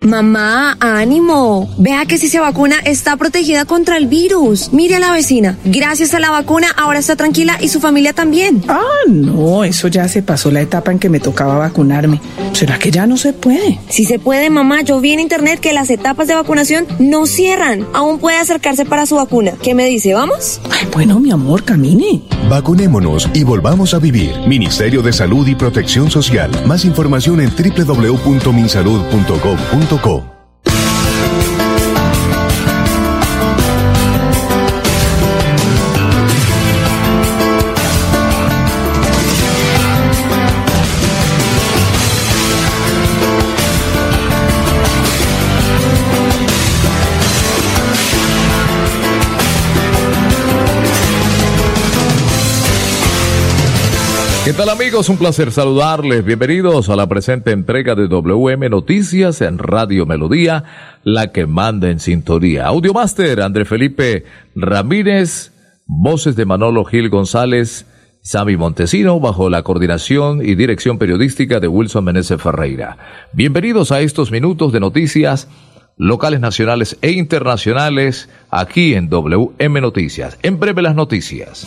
Mamá, ánimo. Vea que si se vacuna está protegida contra el virus. Mire a la vecina. Gracias a la vacuna ahora está tranquila y su familia también. Ah, no, eso ya se pasó la etapa en que me tocaba vacunarme. ¿Será que ya no se puede? Si se puede, mamá. Yo vi en internet que las etapas de vacunación no cierran. Aún puede acercarse para su vacuna. ¿Qué me dice? ¿Vamos? Ay, bueno, mi amor, camine. Vacunémonos y volvamos a vivir. Ministerio de Salud y Protección Social. Más información en www.minsalud.gov.co. ¿Qué tal amigos? Un placer saludarles. Bienvenidos a la presente entrega de WM Noticias en Radio Melodía, la que manda en sintonía. Audiomaster, André Felipe Ramírez, voces de Manolo Gil González, Sami Montesino, bajo la coordinación y dirección periodística de Wilson Meneses Ferreira. Bienvenidos a estos minutos de noticias locales, nacionales e internacionales aquí en WM Noticias. En breve las noticias.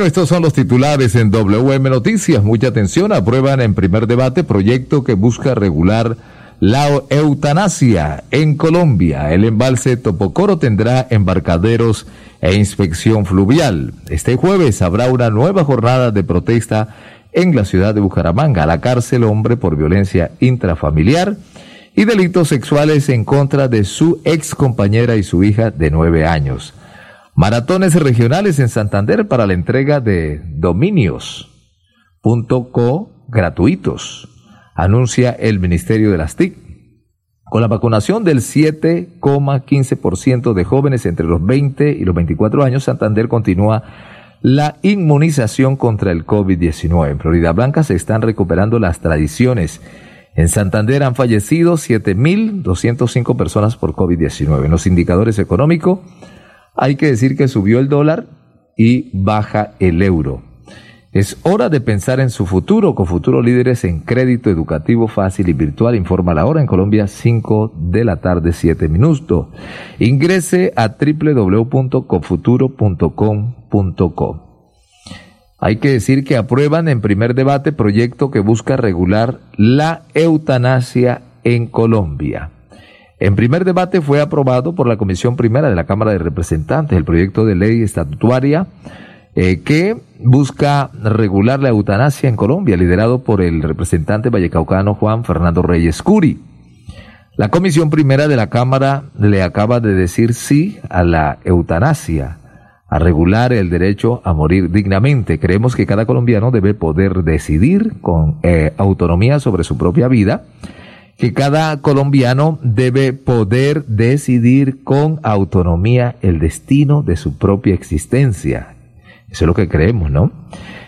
Bueno, estos son los titulares en WM Noticias. Mucha atención. Aprueban en primer debate proyecto que busca regular la eutanasia en Colombia. El embalse Topocoro tendrá embarcaderos e inspección fluvial. Este jueves habrá una nueva jornada de protesta en la ciudad de Bucaramanga. la cárcel hombre por violencia intrafamiliar y delitos sexuales en contra de su ex compañera y su hija de nueve años. Maratones regionales en Santander para la entrega de dominios.co gratuitos, anuncia el Ministerio de las TIC. Con la vacunación del 7,15% de jóvenes entre los 20 y los 24 años, Santander continúa la inmunización contra el COVID-19. En Florida Blanca se están recuperando las tradiciones. En Santander han fallecido 7.205 personas por COVID-19. En los indicadores económicos, hay que decir que subió el dólar y baja el euro. Es hora de pensar en su futuro con futuros líderes en crédito educativo fácil y virtual. Informa la hora en Colombia, 5 de la tarde, 7 minutos. Ingrese a www.cofuturo.com.co. Hay que decir que aprueban en primer debate proyecto que busca regular la eutanasia en Colombia. En primer debate fue aprobado por la Comisión Primera de la Cámara de Representantes el proyecto de ley estatutaria eh, que busca regular la eutanasia en Colombia, liderado por el representante vallecaucano Juan Fernando Reyes Curi. La Comisión Primera de la Cámara le acaba de decir sí a la eutanasia, a regular el derecho a morir dignamente. Creemos que cada colombiano debe poder decidir con eh, autonomía sobre su propia vida que cada colombiano debe poder decidir con autonomía el destino de su propia existencia. Eso es lo que creemos, ¿no?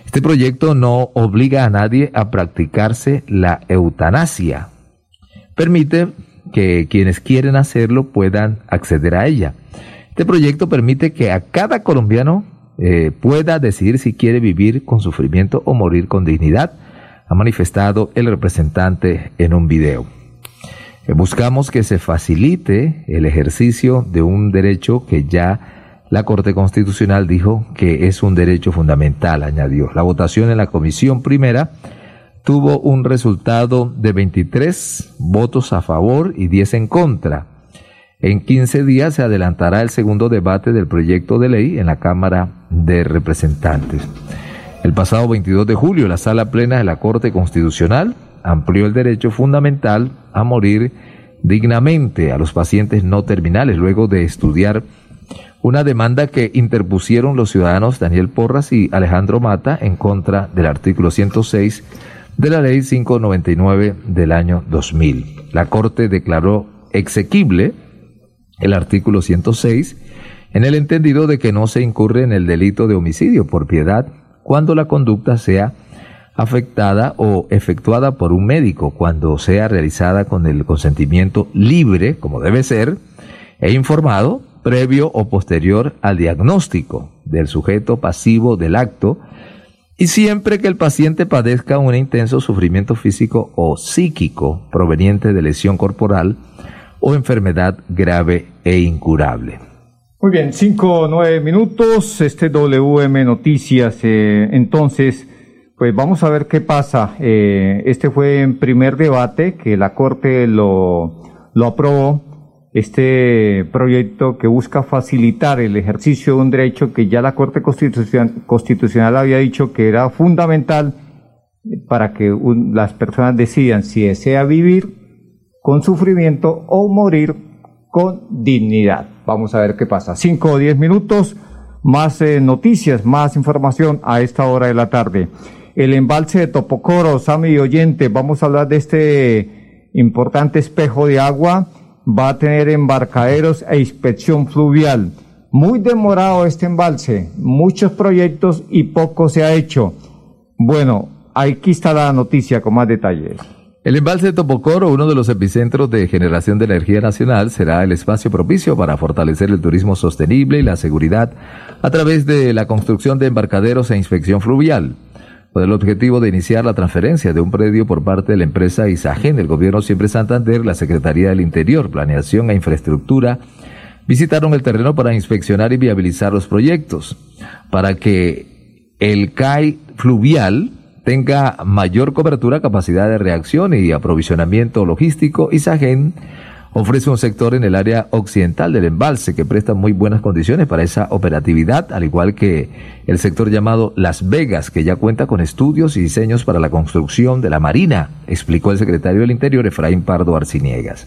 Este proyecto no obliga a nadie a practicarse la eutanasia. Permite que quienes quieren hacerlo puedan acceder a ella. Este proyecto permite que a cada colombiano eh, pueda decidir si quiere vivir con sufrimiento o morir con dignidad, ha manifestado el representante en un video. Eh, buscamos que se facilite el ejercicio de un derecho que ya la Corte Constitucional dijo que es un derecho fundamental, añadió. La votación en la Comisión Primera tuvo un resultado de 23 votos a favor y 10 en contra. En 15 días se adelantará el segundo debate del proyecto de ley en la Cámara de Representantes. El pasado 22 de julio, la sala plena de la Corte Constitucional amplió el derecho fundamental a morir dignamente a los pacientes no terminales luego de estudiar una demanda que interpusieron los ciudadanos Daniel Porras y Alejandro Mata en contra del artículo 106 de la ley 599 del año 2000. La Corte declaró exequible el artículo 106 en el entendido de que no se incurre en el delito de homicidio por piedad cuando la conducta sea afectada o efectuada por un médico cuando sea realizada con el consentimiento libre, como debe ser, e informado previo o posterior al diagnóstico del sujeto pasivo del acto y siempre que el paciente padezca un intenso sufrimiento físico o psíquico proveniente de lesión corporal o enfermedad grave e incurable. Muy bien, cinco o nueve minutos, este WM Noticias, eh, entonces, pues vamos a ver qué pasa. Eh, este fue en primer debate que la Corte lo, lo aprobó. Este proyecto que busca facilitar el ejercicio de un derecho que ya la Corte Constitucional, Constitucional había dicho que era fundamental para que las personas decidan si desea vivir con sufrimiento o morir con dignidad. Vamos a ver qué pasa. Cinco o diez minutos, más eh, noticias, más información a esta hora de la tarde el embalse de Topocoro, Sami y Oyente, vamos a hablar de este importante espejo de agua, va a tener embarcaderos e inspección fluvial. Muy demorado este embalse, muchos proyectos y poco se ha hecho. Bueno, aquí está la noticia con más detalles. El embalse de Topocoro, uno de los epicentros de generación de energía nacional, será el espacio propicio para fortalecer el turismo sostenible y la seguridad a través de la construcción de embarcaderos e inspección fluvial con el objetivo de iniciar la transferencia de un predio por parte de la empresa Isagen del Gobierno Siempre Santander, la Secretaría del Interior, Planeación e Infraestructura, visitaron el terreno para inspeccionar y viabilizar los proyectos, para que el CAI fluvial tenga mayor cobertura, capacidad de reacción y aprovisionamiento logístico, ISAGEN ofrece un sector en el área occidental del embalse que presta muy buenas condiciones para esa operatividad, al igual que el sector llamado Las Vegas, que ya cuenta con estudios y diseños para la construcción de la Marina, explicó el secretario del Interior Efraín Pardo Arciniegas.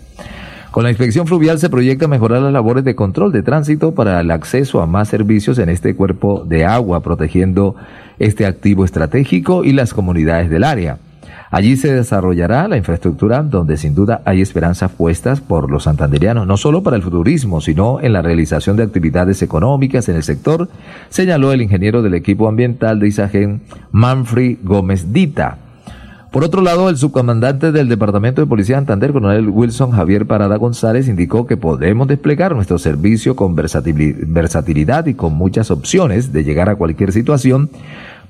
Con la inspección fluvial se proyecta mejorar las labores de control de tránsito para el acceso a más servicios en este cuerpo de agua, protegiendo este activo estratégico y las comunidades del área. Allí se desarrollará la infraestructura donde sin duda hay esperanzas puestas por los santanderianos, no solo para el futurismo, sino en la realización de actividades económicas en el sector, señaló el ingeniero del equipo ambiental de Isagen, Manfred Gómez Dita. Por otro lado, el subcomandante del Departamento de Policía de Santander, coronel Wilson Javier Parada González, indicó que podemos desplegar nuestro servicio con versatilidad y con muchas opciones de llegar a cualquier situación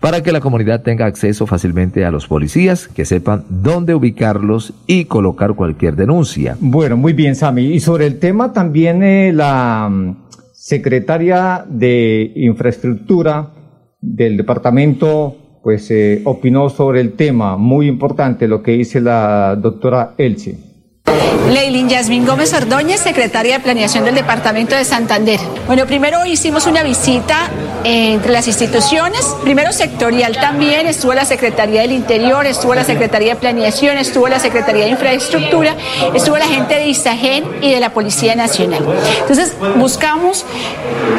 para que la comunidad tenga acceso fácilmente a los policías, que sepan dónde ubicarlos y colocar cualquier denuncia. Bueno, muy bien, Sami. Y sobre el tema también eh, la mm, secretaria de Infraestructura del departamento pues eh, opinó sobre el tema, muy importante lo que dice la doctora Elsie. Leilin Yasmín Gómez Ordóñez, secretaria de Planeación del Departamento de Santander. Bueno, primero hicimos una visita entre las instituciones, primero sectorial también, estuvo la Secretaría del Interior, estuvo la Secretaría de Planeación, estuvo la Secretaría de Infraestructura, estuvo la gente de ISAGEN y de la Policía Nacional. Entonces, buscamos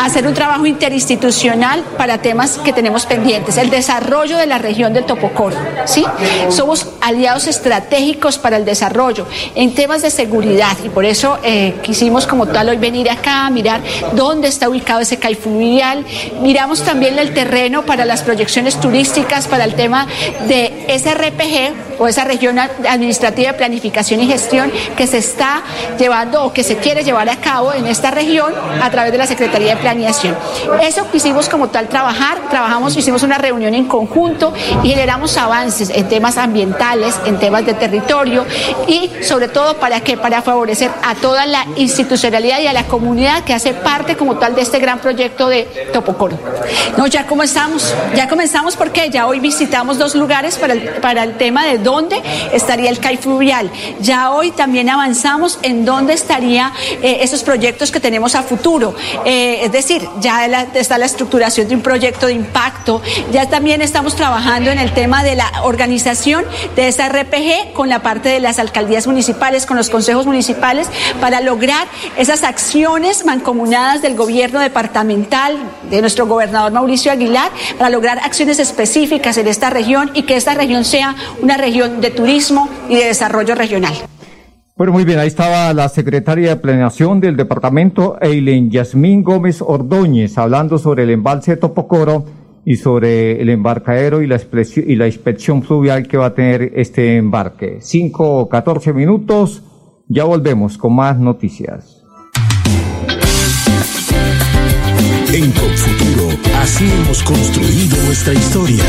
hacer un trabajo interinstitucional para temas que tenemos pendientes, el desarrollo de la región del Topocoro, ¿sí? Somos aliados estratégicos para el desarrollo en temas de seguridad y por eso eh, quisimos como tal hoy venir acá mirar dónde está ubicado ese CAI fluvial. Miramos también el terreno para las proyecciones turísticas, para el tema de ese RPG o esa región administrativa de planificación y gestión que se está llevando o que se quiere llevar a cabo en esta región a través de la Secretaría de Planeación. Eso quisimos como tal trabajar, trabajamos, hicimos una reunión en conjunto y generamos avances en temas ambientales, en temas de territorio y sobre todo para que para favorecer a toda la institucionalidad y a la comunidad que hace parte como tal de este gran proyecto de Topocoro. No, ya comenzamos, ya comenzamos porque ya hoy visitamos dos lugares para el, para el tema de dónde estaría el CAI fluvial. Ya hoy también avanzamos en dónde estaría eh, esos proyectos que tenemos a futuro. Eh, es decir, ya está la estructuración de un proyecto de impacto, ya también estamos trabajando en el tema de la organización de esa RPG con la parte de las alcaldías municipales, con los consejos municipales, para lograr esas acciones mancomunadas del gobierno departamental, de nuestro gobernador Mauricio Aguilar, para lograr acciones específicas en esta región y que esta región sea una región de turismo y de desarrollo regional. Bueno, muy bien, ahí estaba la secretaria de Planeación del departamento, Eileen Yasmín Gómez Ordóñez, hablando sobre el embalse de Topocoro y sobre el embarcadero y la, y la inspección fluvial que va a tener este embarque. Cinco o catorce minutos, ya volvemos con más noticias. En Confuturo, así hemos construido nuestra historia.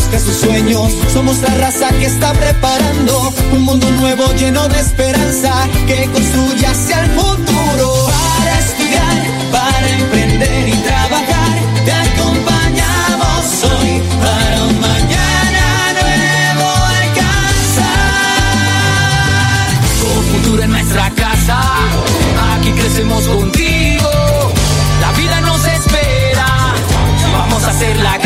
Busca sus sueños, somos la raza que está preparando un mundo nuevo lleno de esperanza que construye hacia el futuro. Para estudiar, para emprender y trabajar, te acompañamos hoy para un mañana nuevo alcanzar. Con futuro en nuestra casa, aquí crecemos contigo. La vida nos espera, vamos a. Tienes la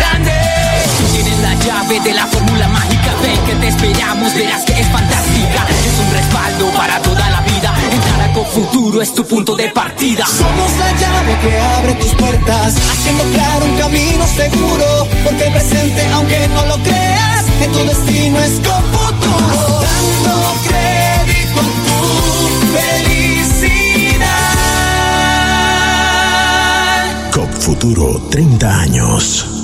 llave de la fórmula mágica, ven que te esperamos, verás que es fantástica. Es un respaldo para toda la vida. Entrar a Futuro es tu punto de partida. Somos la llave que abre tus puertas, haciendo claro un camino seguro. Porque el presente, aunque no lo creas, en tu destino es con futuro. Dando crédito a tu felicidad. COP Futuro 30 años.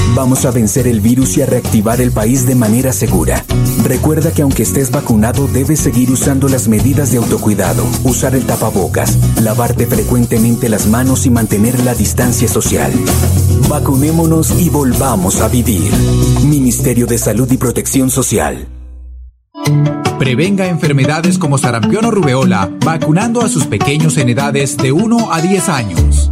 Vamos a vencer el virus y a reactivar el país de manera segura. Recuerda que aunque estés vacunado, debes seguir usando las medidas de autocuidado, usar el tapabocas, lavarte frecuentemente las manos y mantener la distancia social. Vacunémonos y volvamos a vivir. Ministerio de Salud y Protección Social. Prevenga enfermedades como sarampión o rubeola vacunando a sus pequeños en edades de 1 a 10 años.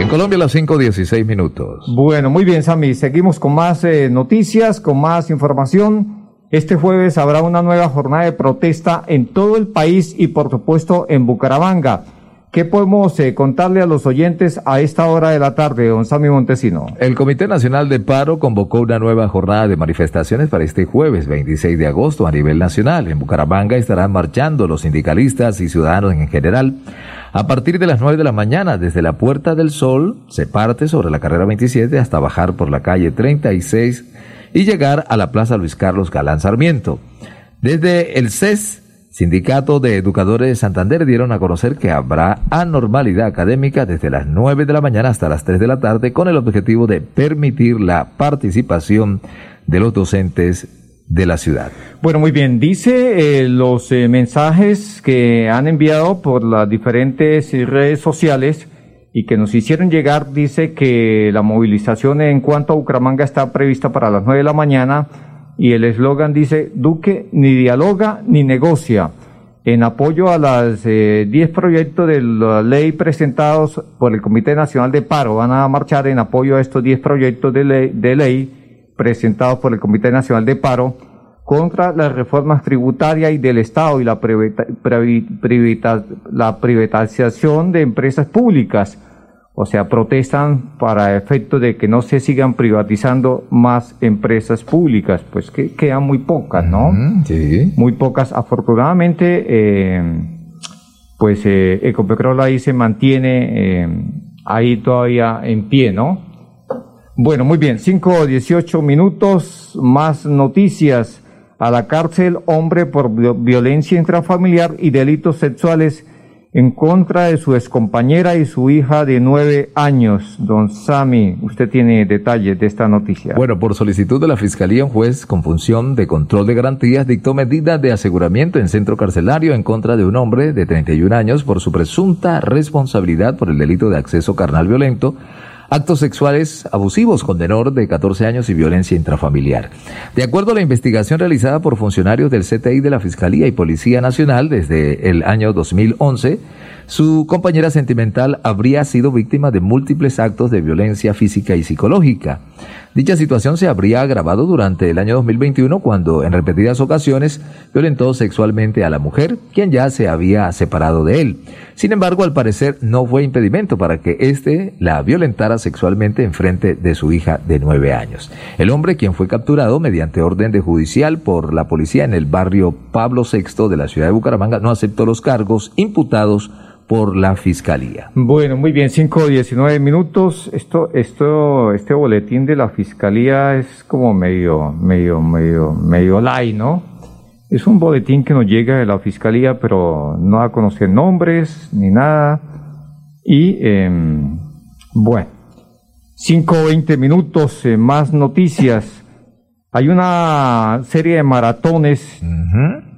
En Colombia las 5.16 minutos. Bueno, muy bien, Sammy. Seguimos con más eh, noticias, con más información. Este jueves habrá una nueva jornada de protesta en todo el país y por supuesto en Bucaramanga. ¿Qué podemos eh, contarle a los oyentes a esta hora de la tarde, don Montesino? El Comité Nacional de Paro convocó una nueva jornada de manifestaciones para este jueves 26 de agosto a nivel nacional. En Bucaramanga estarán marchando los sindicalistas y ciudadanos en general. A partir de las 9 de la mañana, desde la Puerta del Sol, se parte sobre la carrera 27 hasta bajar por la calle 36 y llegar a la Plaza Luis Carlos Galán Sarmiento. Desde el CES, Sindicato de Educadores de Santander dieron a conocer que habrá anormalidad académica desde las 9 de la mañana hasta las 3 de la tarde con el objetivo de permitir la participación de los docentes de la ciudad. Bueno, muy bien. Dice eh, los eh, mensajes que han enviado por las diferentes redes sociales y que nos hicieron llegar, dice que la movilización en cuanto a Bucaramanga está prevista para las 9 de la mañana y el eslogan dice, Duque ni dialoga ni negocia. En apoyo a los 10 eh, proyectos de la ley presentados por el Comité Nacional de Paro, van a marchar en apoyo a estos 10 proyectos de ley, presentados por el Comité Nacional de Paro contra las reformas tributarias y del Estado y la privatización de empresas públicas o sea, protestan para efecto de que no se sigan privatizando más empresas públicas, pues que quedan muy pocas, ¿no? sí. Muy pocas. Afortunadamente, eh, pues eh, Ecopetrol ahí se mantiene eh, ahí todavía en pie, ¿no? Bueno, muy bien, 5 o 18 minutos, más noticias. A la cárcel, hombre por violencia intrafamiliar y delitos sexuales en contra de su excompañera y su hija de nueve años. Don Sami, usted tiene detalles de esta noticia. Bueno, por solicitud de la Fiscalía, un juez con función de control de garantías dictó medidas de aseguramiento en centro carcelario en contra de un hombre de 31 años por su presunta responsabilidad por el delito de acceso carnal violento actos sexuales abusivos con menor de 14 años y violencia intrafamiliar. De acuerdo a la investigación realizada por funcionarios del CTI de la Fiscalía y Policía Nacional desde el año 2011, su compañera sentimental habría sido víctima de múltiples actos de violencia física y psicológica. Dicha situación se habría agravado durante el año 2021 cuando en repetidas ocasiones violentó sexualmente a la mujer, quien ya se había separado de él. Sin embargo, al parecer no fue impedimento para que éste la violentara sexualmente en frente de su hija de nueve años. El hombre, quien fue capturado mediante orden de judicial por la policía en el barrio Pablo VI de la ciudad de Bucaramanga, no aceptó los cargos imputados por la fiscalía. Bueno, muy bien, 5 o 19 minutos. Esto, esto, este boletín de la fiscalía es como medio, medio, medio, medio light, ¿no? Es un boletín que nos llega de la fiscalía, pero no da a conocer nombres ni nada. Y, em, bueno, 5 o 20 minutos, eh, más noticias. Hay una serie de maratones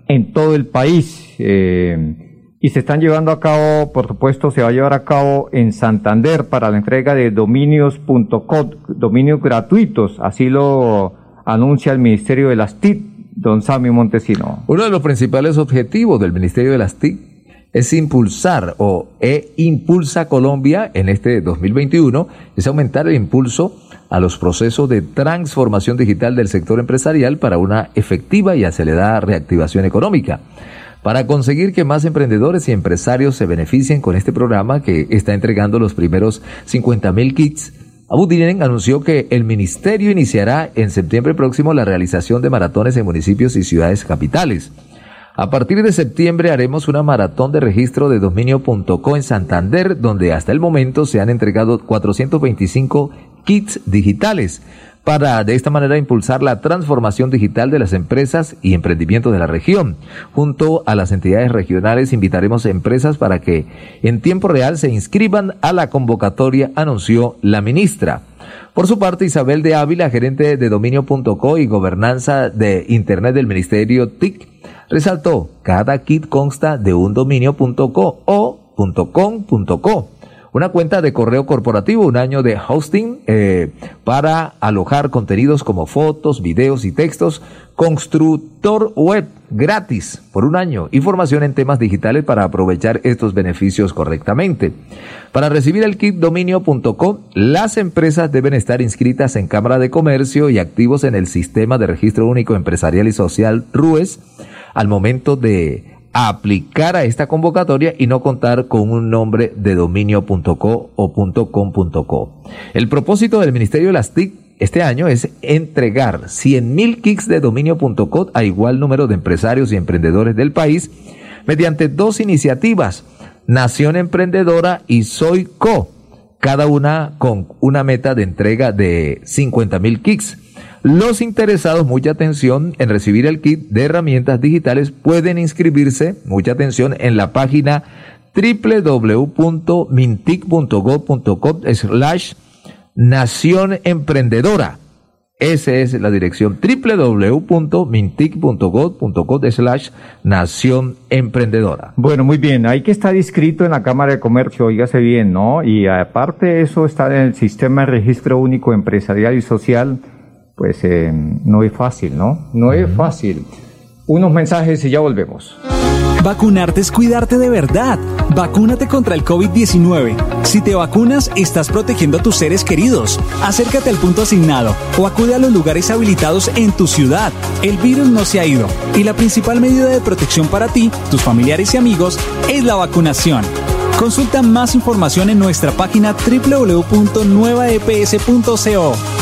en todo el país. Eh, y se están llevando a cabo, por supuesto, se va a llevar a cabo en Santander para la entrega de dominios.com, dominios gratuitos, así lo anuncia el Ministerio de las TIC, don Sammy Montesino. Uno de los principales objetivos del Ministerio de las TIC es impulsar o e impulsa Colombia en este 2021, es aumentar el impulso a los procesos de transformación digital del sector empresarial para una efectiva y acelerada reactivación económica. Para conseguir que más emprendedores y empresarios se beneficien con este programa que está entregando los primeros 50 mil kits, Abudinen anunció que el ministerio iniciará en septiembre próximo la realización de maratones en municipios y ciudades capitales. A partir de septiembre haremos una maratón de registro de dominio.co en Santander, donde hasta el momento se han entregado 425 kits digitales para de esta manera impulsar la transformación digital de las empresas y emprendimientos de la región. Junto a las entidades regionales invitaremos empresas para que en tiempo real se inscriban a la convocatoria, anunció la ministra. Por su parte, Isabel de Ávila, gerente de dominio.co y gobernanza de Internet del Ministerio TIC, resaltó, cada kit consta de un dominio.co o .com.co una cuenta de correo corporativo, un año de hosting eh, para alojar contenidos como fotos, videos y textos, constructor web gratis por un año, información en temas digitales para aprovechar estos beneficios correctamente. Para recibir el kit dominio.com, las empresas deben estar inscritas en Cámara de Comercio y activos en el Sistema de Registro Único Empresarial y Social RUES al momento de aplicar a esta convocatoria y no contar con un nombre de dominio.co o .com.co. El propósito del Ministerio de las TIC este año es entregar 100.000 kits de dominio.co a igual número de empresarios y emprendedores del país mediante dos iniciativas, Nación Emprendedora y Soy Co, cada una con una meta de entrega de 50.000 kits. Los interesados, mucha atención, en recibir el kit de herramientas digitales pueden inscribirse, mucha atención, en la página www.mintic.gov.co slash Nación Emprendedora. Esa es la dirección www.mintic.gov.co slash Nación Emprendedora. Bueno, muy bien. Hay que estar inscrito en la Cámara de Comercio, oígase bien, ¿no? Y aparte eso está en el Sistema de Registro Único Empresarial y Social pues eh, no es fácil, ¿no? No es fácil. Unos mensajes y ya volvemos. Vacunarte es cuidarte de verdad. Vacúnate contra el COVID-19. Si te vacunas, estás protegiendo a tus seres queridos. Acércate al punto asignado o acude a los lugares habilitados en tu ciudad. El virus no se ha ido y la principal medida de protección para ti, tus familiares y amigos es la vacunación. Consulta más información en nuestra página www.nuevaeps.co.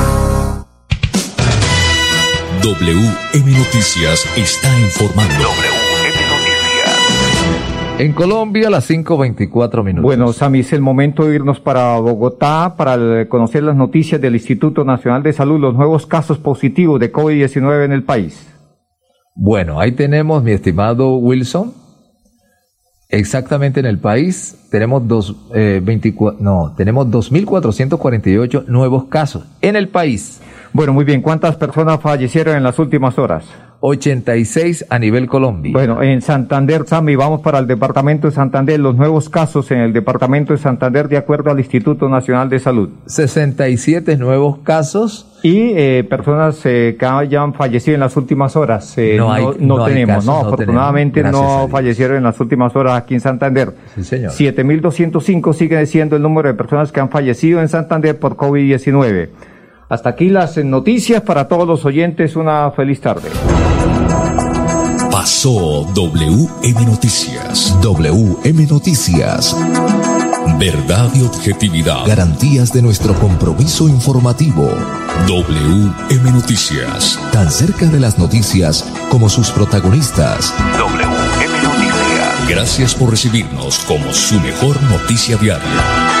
WM Noticias está informando. En Colombia, las 5.24 minutos. Bueno, Sami, es el momento de irnos para Bogotá para conocer las noticias del Instituto Nacional de Salud, los nuevos casos positivos de COVID-19 en el país. Bueno, ahí tenemos, mi estimado Wilson, exactamente en el país tenemos dos, eh, 24, no, tenemos 2.448 nuevos casos en el país. Bueno, muy bien. ¿Cuántas personas fallecieron en las últimas horas? 86 a nivel Colombia. Bueno, en Santander, Sami, vamos para el departamento de Santander. Los nuevos casos en el departamento de Santander, de acuerdo al Instituto Nacional de Salud. 67 nuevos casos. Y eh, personas eh, que hayan fallecido en las últimas horas. Eh, no, hay, no, no, tenemos, casos, no, afortunadamente no fallecieron en las últimas horas aquí en Santander. Sí, señor. 7.205 sigue siendo el número de personas que han fallecido en Santander por COVID-19. Hasta aquí las noticias para todos los oyentes. Una feliz tarde. Pasó WM Noticias. WM Noticias. Verdad y objetividad. Garantías de nuestro compromiso informativo. WM Noticias. Tan cerca de las noticias como sus protagonistas. WM Noticias. Gracias por recibirnos como su mejor noticia diaria.